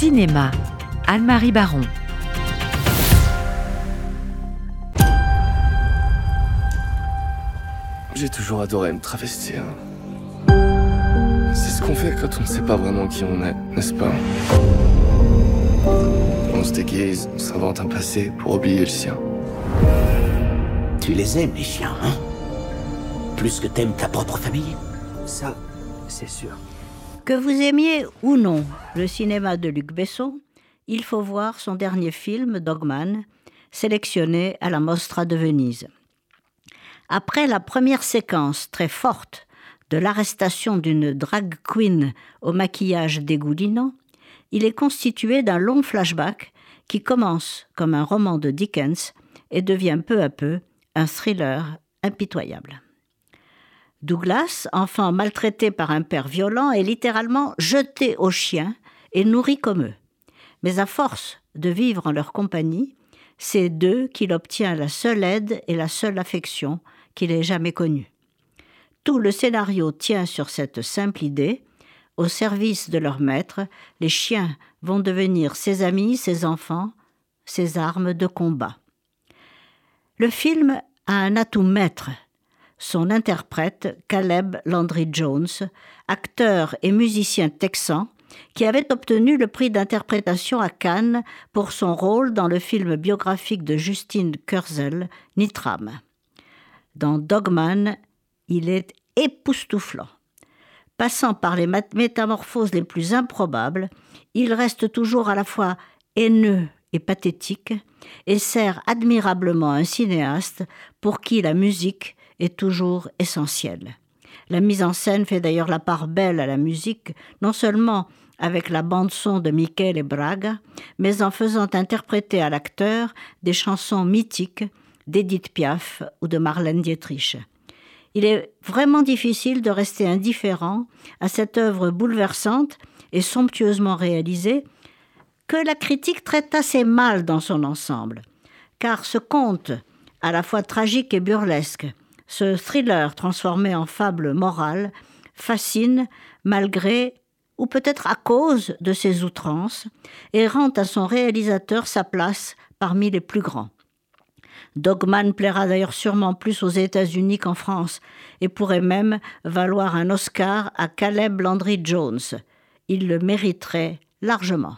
Cinéma, Anne-Marie Baron. J'ai toujours adoré me travestir. C'est ce qu'on fait quand on ne sait pas vraiment qui on est, n'est-ce pas? On se déguise, on s'invente un passé pour oublier le sien. Tu les aimes, les chiens, hein? Plus que t'aimes ta propre famille? Ça, c'est sûr. Que vous aimiez ou non le cinéma de Luc Besson, il faut voir son dernier film, Dogman, sélectionné à la Mostra de Venise. Après la première séquence très forte de l'arrestation d'une drag queen au maquillage dégoulinant, il est constitué d'un long flashback qui commence comme un roman de Dickens et devient peu à peu un thriller impitoyable. Douglas, enfant maltraité par un père violent, est littéralement jeté aux chiens et nourri comme eux. Mais à force de vivre en leur compagnie, c'est d'eux qu'il obtient la seule aide et la seule affection qu'il ait jamais connue. Tout le scénario tient sur cette simple idée. Au service de leur maître, les chiens vont devenir ses amis, ses enfants, ses armes de combat. Le film a un atout maître. Son interprète, Caleb Landry Jones, acteur et musicien texan, qui avait obtenu le prix d'interprétation à Cannes pour son rôle dans le film biographique de Justine Kurzel, Nitram. Dans Dogman, il est époustouflant. Passant par les métamorphoses les plus improbables, il reste toujours à la fois haineux et pathétique, et sert admirablement un cinéaste pour qui la musique est toujours essentielle. La mise en scène fait d'ailleurs la part belle à la musique, non seulement avec la bande-son de Michele Braga, mais en faisant interpréter à l'acteur des chansons mythiques d'Edith Piaf ou de Marlène Dietrich. Il est vraiment difficile de rester indifférent à cette œuvre bouleversante et somptueusement réalisée que la critique traite assez mal dans son ensemble, car ce conte, à la fois tragique et burlesque, ce thriller transformé en fable morale, fascine malgré ou peut-être à cause de ses outrances, et rend à son réalisateur sa place parmi les plus grands. Dogman plaira d'ailleurs sûrement plus aux États-Unis qu'en France et pourrait même valoir un Oscar à Caleb Landry Jones. Il le mériterait largement.